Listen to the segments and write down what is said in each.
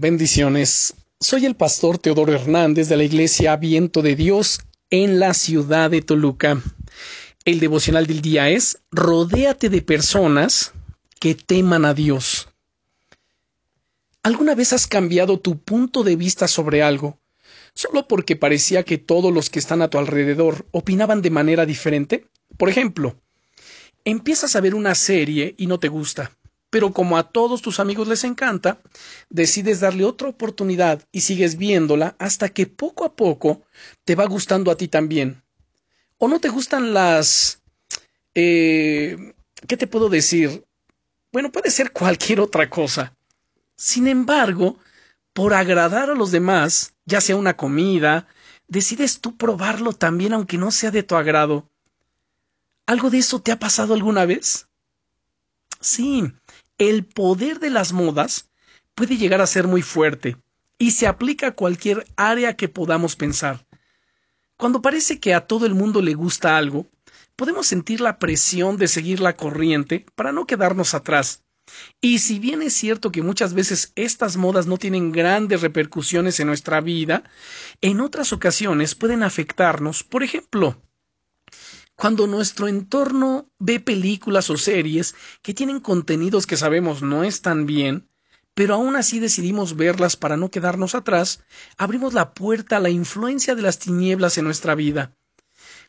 Bendiciones. Soy el pastor Teodoro Hernández de la Iglesia Viento de Dios en la ciudad de Toluca. El devocional del día es Rodéate de personas que teman a Dios. ¿Alguna vez has cambiado tu punto de vista sobre algo solo porque parecía que todos los que están a tu alrededor opinaban de manera diferente? Por ejemplo, empiezas a ver una serie y no te gusta pero como a todos tus amigos les encanta, decides darle otra oportunidad y sigues viéndola hasta que poco a poco te va gustando a ti también. ¿O no te gustan las... Eh, ¿Qué te puedo decir? Bueno, puede ser cualquier otra cosa. Sin embargo, por agradar a los demás, ya sea una comida, decides tú probarlo también aunque no sea de tu agrado. ¿Algo de eso te ha pasado alguna vez? Sí, el poder de las modas puede llegar a ser muy fuerte y se aplica a cualquier área que podamos pensar. Cuando parece que a todo el mundo le gusta algo, podemos sentir la presión de seguir la corriente para no quedarnos atrás. Y si bien es cierto que muchas veces estas modas no tienen grandes repercusiones en nuestra vida, en otras ocasiones pueden afectarnos. Por ejemplo, cuando nuestro entorno ve películas o series que tienen contenidos que sabemos no están bien, pero aún así decidimos verlas para no quedarnos atrás, abrimos la puerta a la influencia de las tinieblas en nuestra vida.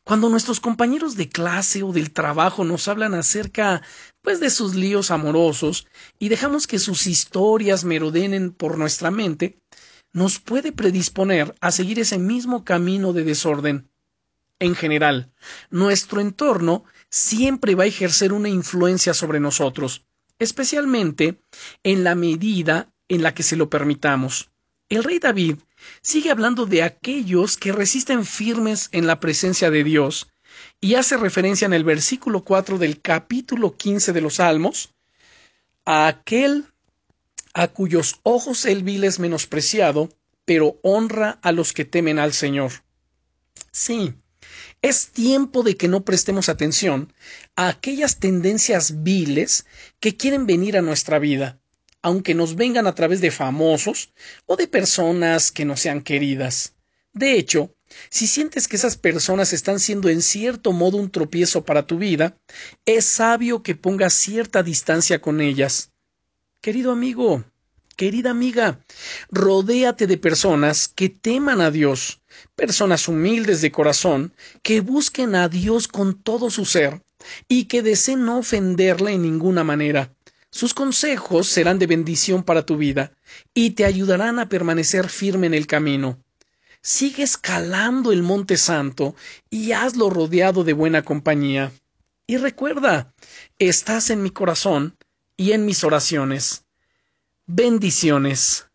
Cuando nuestros compañeros de clase o del trabajo nos hablan acerca pues de sus líos amorosos y dejamos que sus historias merodenen por nuestra mente, nos puede predisponer a seguir ese mismo camino de desorden en general, nuestro entorno siempre va a ejercer una influencia sobre nosotros, especialmente en la medida en la que se lo permitamos. El rey David sigue hablando de aquellos que resisten firmes en la presencia de Dios y hace referencia en el versículo 4 del capítulo 15 de los Salmos a aquel a cuyos ojos el vil es menospreciado, pero honra a los que temen al Señor. Sí, es tiempo de que no prestemos atención a aquellas tendencias viles que quieren venir a nuestra vida, aunque nos vengan a través de famosos o de personas que no sean queridas. De hecho, si sientes que esas personas están siendo en cierto modo un tropiezo para tu vida, es sabio que pongas cierta distancia con ellas. Querido amigo, Querida amiga, rodéate de personas que teman a Dios, personas humildes de corazón, que busquen a Dios con todo su ser y que deseen no ofenderle en ninguna manera. Sus consejos serán de bendición para tu vida y te ayudarán a permanecer firme en el camino. Sigue escalando el Monte Santo y hazlo rodeado de buena compañía. Y recuerda, estás en mi corazón y en mis oraciones. Bendiciones.